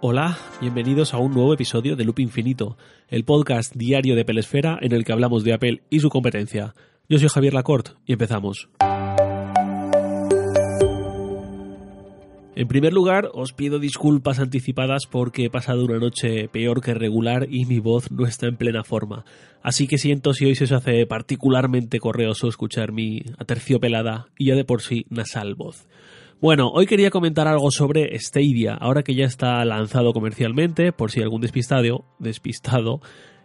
Hola, bienvenidos a un nuevo episodio de Loop Infinito, el podcast diario de Pelesfera en el que hablamos de Apple y su competencia. Yo soy Javier Lacorte y empezamos. En primer lugar, os pido disculpas anticipadas porque he pasado una noche peor que regular y mi voz no está en plena forma. Así que siento si hoy se hace particularmente correoso escuchar mi aterciopelada y ya de por sí nasal voz. Bueno, hoy quería comentar algo sobre Stadia, ahora que ya está lanzado comercialmente, por si algún despistado, despistado,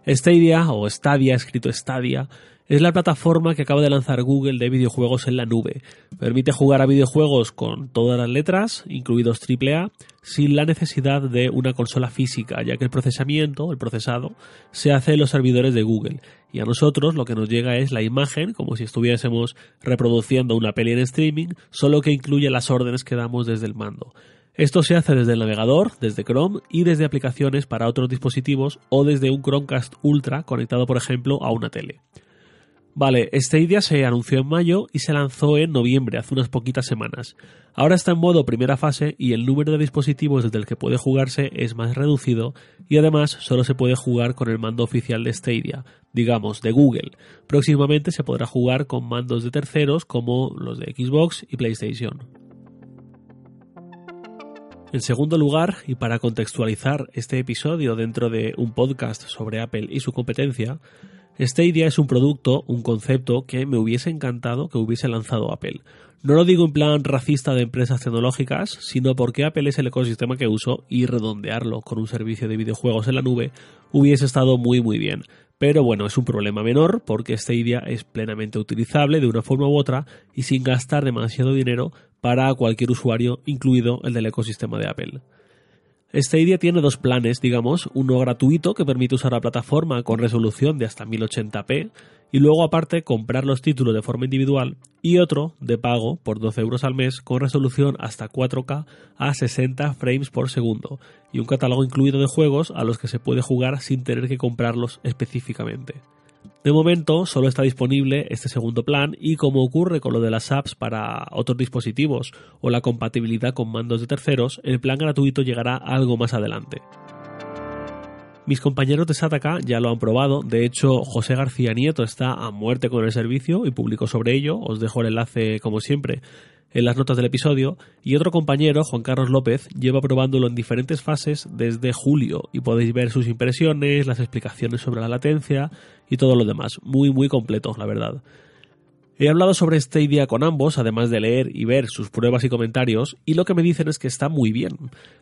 Stadia o Stadia, escrito Stadia, es la plataforma que acaba de lanzar Google de videojuegos en la nube. Permite jugar a videojuegos con todas las letras, incluidos AAA, sin la necesidad de una consola física, ya que el procesamiento, el procesado, se hace en los servidores de Google. Y a nosotros lo que nos llega es la imagen, como si estuviésemos reproduciendo una peli en streaming, solo que incluye las órdenes que damos desde el mando. Esto se hace desde el navegador, desde Chrome y desde aplicaciones para otros dispositivos o desde un Chromecast Ultra conectado por ejemplo a una tele. Vale, esta idea se anunció en mayo y se lanzó en noviembre, hace unas poquitas semanas. Ahora está en modo primera fase y el número de dispositivos desde el que puede jugarse es más reducido y además solo se puede jugar con el mando oficial de Stadia, digamos, de Google. Próximamente se podrá jugar con mandos de terceros como los de Xbox y PlayStation. En segundo lugar, y para contextualizar este episodio dentro de un podcast sobre Apple y su competencia, Stadia es un producto, un concepto que me hubiese encantado que hubiese lanzado Apple. No lo digo en plan racista de empresas tecnológicas, sino porque Apple es el ecosistema que uso y redondearlo con un servicio de videojuegos en la nube hubiese estado muy muy bien. Pero bueno, es un problema menor porque Stadia es plenamente utilizable de una forma u otra y sin gastar demasiado dinero para cualquier usuario, incluido el del ecosistema de Apple. Stadia tiene dos planes, digamos, uno gratuito que permite usar la plataforma con resolución de hasta 1080p y luego aparte comprar los títulos de forma individual y otro de pago por 12 euros al mes con resolución hasta 4K a 60 frames por segundo y un catálogo incluido de juegos a los que se puede jugar sin tener que comprarlos específicamente. De momento solo está disponible este segundo plan y como ocurre con lo de las apps para otros dispositivos o la compatibilidad con mandos de terceros, el plan gratuito llegará algo más adelante. Mis compañeros de Sataka ya lo han probado, de hecho José García Nieto está a muerte con el servicio y publicó sobre ello, os dejo el enlace como siempre en las notas del episodio, y otro compañero, Juan Carlos López, lleva probándolo en diferentes fases desde julio y podéis ver sus impresiones, las explicaciones sobre la latencia y todo lo demás. Muy, muy completo, la verdad. He hablado sobre esta idea con ambos, además de leer y ver sus pruebas y comentarios, y lo que me dicen es que está muy bien.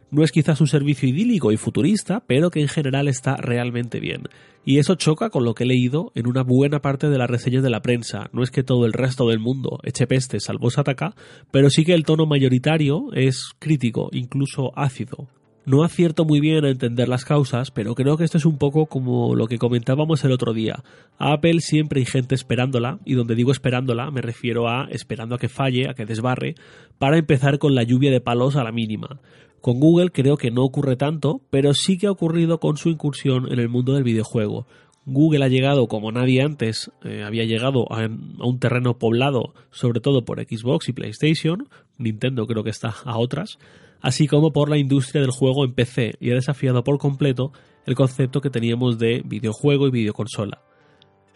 No es quizás un servicio idílico y futurista, pero que en general está realmente bien. Y eso choca con lo que he leído en una buena parte de las reseñas de la prensa. No es que todo el resto del mundo eche peste salvo Sataka, pero sí que el tono mayoritario es crítico, incluso ácido. No acierto muy bien a entender las causas, pero creo que esto es un poco como lo que comentábamos el otro día. A Apple siempre hay gente esperándola, y donde digo esperándola me refiero a esperando a que falle, a que desbarre, para empezar con la lluvia de palos a la mínima. Con Google creo que no ocurre tanto, pero sí que ha ocurrido con su incursión en el mundo del videojuego. Google ha llegado como nadie antes eh, había llegado a, a, un terreno poblado, sobre todo por Xbox y PlayStation, Nintendo creo que está a otras, así como por la industria del juego en PC y ha desafiado por completo el concepto que teníamos de videojuego y videoconsola.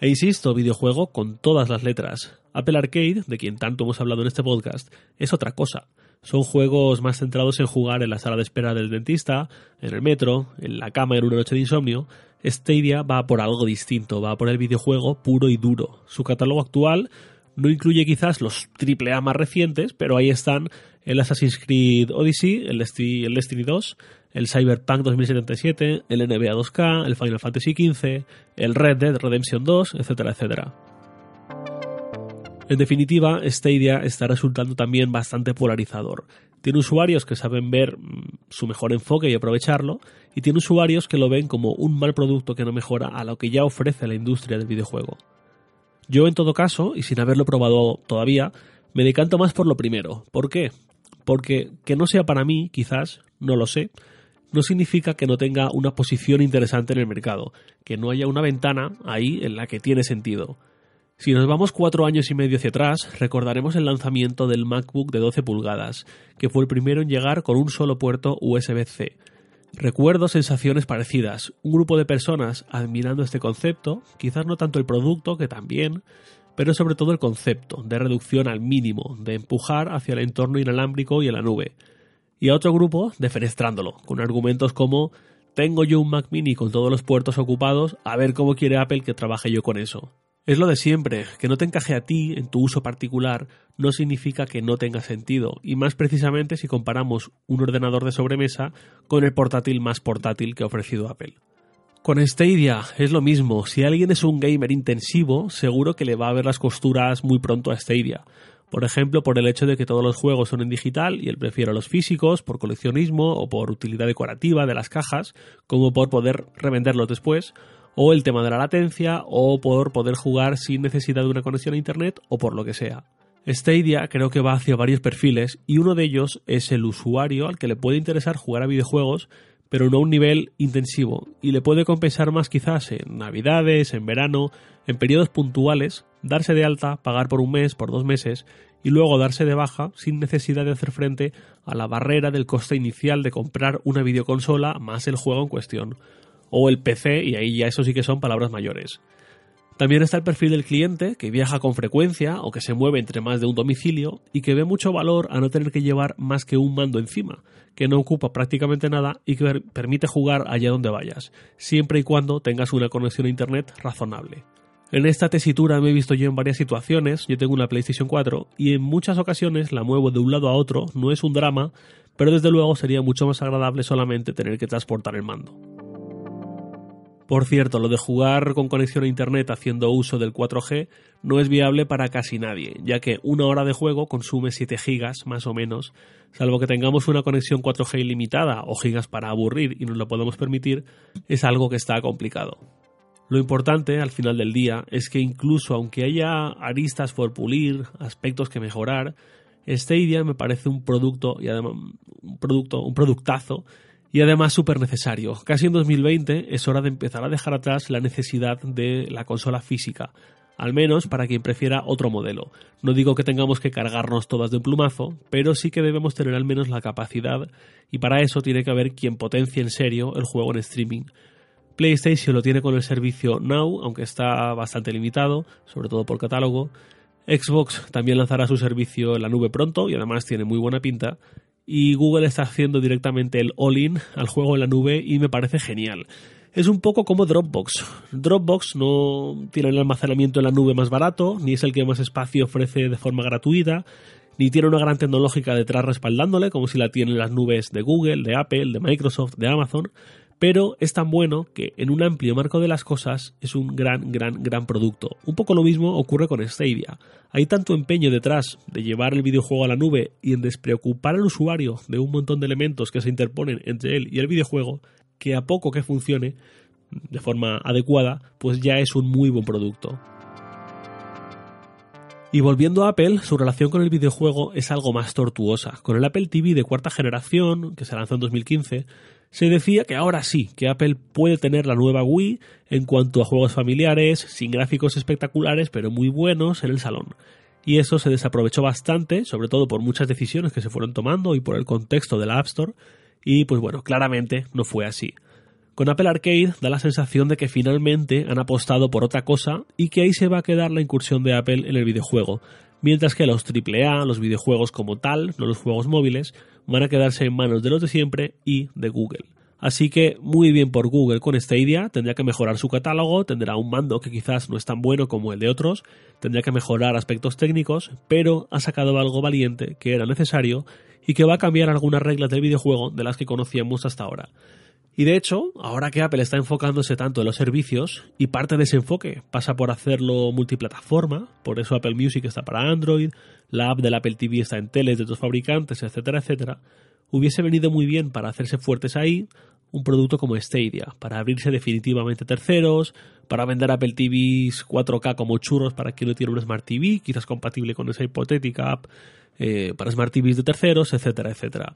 E insisto, videojuego con todas las letras. Apple Arcade, de quien tanto hemos hablado en este podcast, es otra cosa. Son juegos más centrados en jugar en la sala de espera del dentista, en el metro, en la cama en una noche de insomnio. Stadia va por algo distinto, va por el videojuego puro y duro. Su catálogo actual no incluye quizás los AAA más recientes, pero ahí están el Assassin's Creed Odyssey, el, Destiny 2, el Cyberpunk 2077, el NBA 2K, el Final Fantasy XV, el Red Dead Redemption 2, etcétera, etcétera. En definitiva, Stadia está resultando también bastante polarizador. Tiene usuarios que saben ver mm, su mejor enfoque y aprovecharlo, y tiene usuarios que lo ven como un mal producto que no mejora a lo que ya ofrece la industria del videojuego. Yo, en todo caso, y sin haberlo probado todavía, me decanto más por lo primero. ¿Por qué? Porque que no sea para mí, quizás, no lo sé, no significa que no tenga una posición interesante en el mercado, que no haya una ventana ahí en la que tiene sentido. Si nos vamos cuatro años y medio hacia atrás, recordaremos el lanzamiento del MacBook de 12 pulgadas, que fue el primero en llegar con un solo puerto USB-C. Recuerdo sensaciones parecidas, un grupo de personas admirando este concepto, quizás no tanto el producto, que también, pero sobre todo el concepto de reducción al mínimo, de empujar hacia el entorno inalámbrico y en la nube, y a otro grupo defenestrándolo, con argumentos como tengo yo un Mac mini con todos los puertos ocupados, a ver cómo quiere Apple que trabaje yo con eso. Es lo de siempre, que no te encaje a ti en tu uso particular no significa que no tenga sentido, y más precisamente si comparamos un ordenador de sobremesa con el portátil más portátil que ha ofrecido Apple. Con Stadia es lo mismo, si alguien es un gamer intensivo, seguro que le va a ver las costuras muy pronto a Stadia. Por ejemplo, por el hecho de que todos los juegos son en digital y él prefiere los físicos por coleccionismo o por utilidad decorativa de las cajas, como por poder revenderlos después, o el tema de la latencia, o por poder jugar sin necesidad de una conexión a Internet, o por lo que sea. Stadia creo que va hacia varios perfiles y uno de ellos es el usuario al que le puede interesar jugar a videojuegos pero no a un nivel intensivo y le puede compensar más quizás en navidades, en verano, en periodos puntuales, darse de alta, pagar por un mes, por dos meses y luego darse de baja sin necesidad de hacer frente a la barrera del coste inicial de comprar una videoconsola más el juego en cuestión o el PC, y ahí ya eso sí que son palabras mayores. También está el perfil del cliente, que viaja con frecuencia o que se mueve entre más de un domicilio y que ve mucho valor a no tener que llevar más que un mando encima, que no ocupa prácticamente nada y que permite jugar allá donde vayas, siempre y cuando tengas una conexión a Internet razonable. En esta tesitura me he visto yo en varias situaciones, yo tengo una PlayStation 4 y en muchas ocasiones la muevo de un lado a otro, no es un drama, pero desde luego sería mucho más agradable solamente tener que transportar el mando. Por cierto, lo de jugar con conexión a Internet haciendo uso del 4G no es viable para casi nadie, ya que una hora de juego consume 7 gigas más o menos, salvo que tengamos una conexión 4G ilimitada o gigas para aburrir y nos lo podemos permitir, es algo que está complicado. Lo importante, al final del día, es que incluso aunque haya aristas por pulir, aspectos que mejorar, Stadia me parece un producto y además un producto, un productazo y además súper necesario. Casi en 2020 es hora de empezar a dejar atrás la necesidad de la consola física, al menos para quien prefiera otro modelo. No digo que tengamos que cargarnos todas de un plumazo, pero sí que debemos tener al menos la capacidad y para eso tiene que haber quien potencie en serio el juego en streaming. PlayStation lo tiene con el servicio Now, aunque está bastante limitado, sobre todo por catálogo. Xbox también lanzará su servicio en la nube pronto y además tiene muy buena pinta y Google está haciendo directamente el all-in al juego en la nube y me parece genial. Es un poco como Dropbox. Dropbox no tiene el almacenamiento en la nube más barato, ni es el que más espacio ofrece de forma gratuita, ni tiene una gran tecnológica detrás respaldándole, como si la tienen las nubes de Google, de Apple, de Microsoft, de Amazon, pero es tan bueno que en un amplio marco de las cosas es un gran, gran, gran producto. Un poco lo mismo ocurre con Stadia. Hay tanto empeño detrás de llevar el videojuego a la nube y en despreocupar al usuario de un montón de elementos que se interponen entre él y el videojuego, que a poco que funcione de forma adecuada, pues ya es un muy buen producto. Y volviendo a Apple, su relación con el videojuego es algo más tortuosa. Con el Apple TV de cuarta generación, que se lanzó en 2015, se decía que ahora sí, que Apple puede tener la nueva Wii en cuanto a juegos familiares, sin gráficos espectaculares, pero muy buenos en el salón. Y eso se desaprovechó bastante, sobre todo por muchas decisiones que se fueron tomando y por el contexto de la App Store, y pues bueno, claramente no fue así. Con Apple Arcade da la sensación de que finalmente han apostado por otra cosa y que ahí se va a quedar la incursión de Apple en el videojuego, mientras que los AAA, los videojuegos como tal, no los juegos móviles, van a quedarse en manos de los de siempre y de Google. Así que muy bien por Google con Stadia, tendría que mejorar su catálogo, tendrá un mando que quizás no es tan bueno como el de otros, tendría que mejorar aspectos técnicos, pero ha sacado algo valiente que era necesario y que va a cambiar algunas reglas del videojuego de las que conocíamos hasta ahora. Y de hecho, ahora que Apple está enfocándose tanto en los servicios, y parte de ese enfoque pasa por hacerlo multiplataforma, por eso Apple Music está para Android, la app del Apple TV está en teles de otros fabricantes, etcétera, etcétera, hubiese venido muy bien para hacerse fuertes ahí un producto como Stadia, para abrirse definitivamente terceros, para vender Apple TVs 4K como churros para quien no tiene un Smart TV, quizás compatible con esa hipotética app eh, para Smart TVs de terceros, etcétera, etcétera.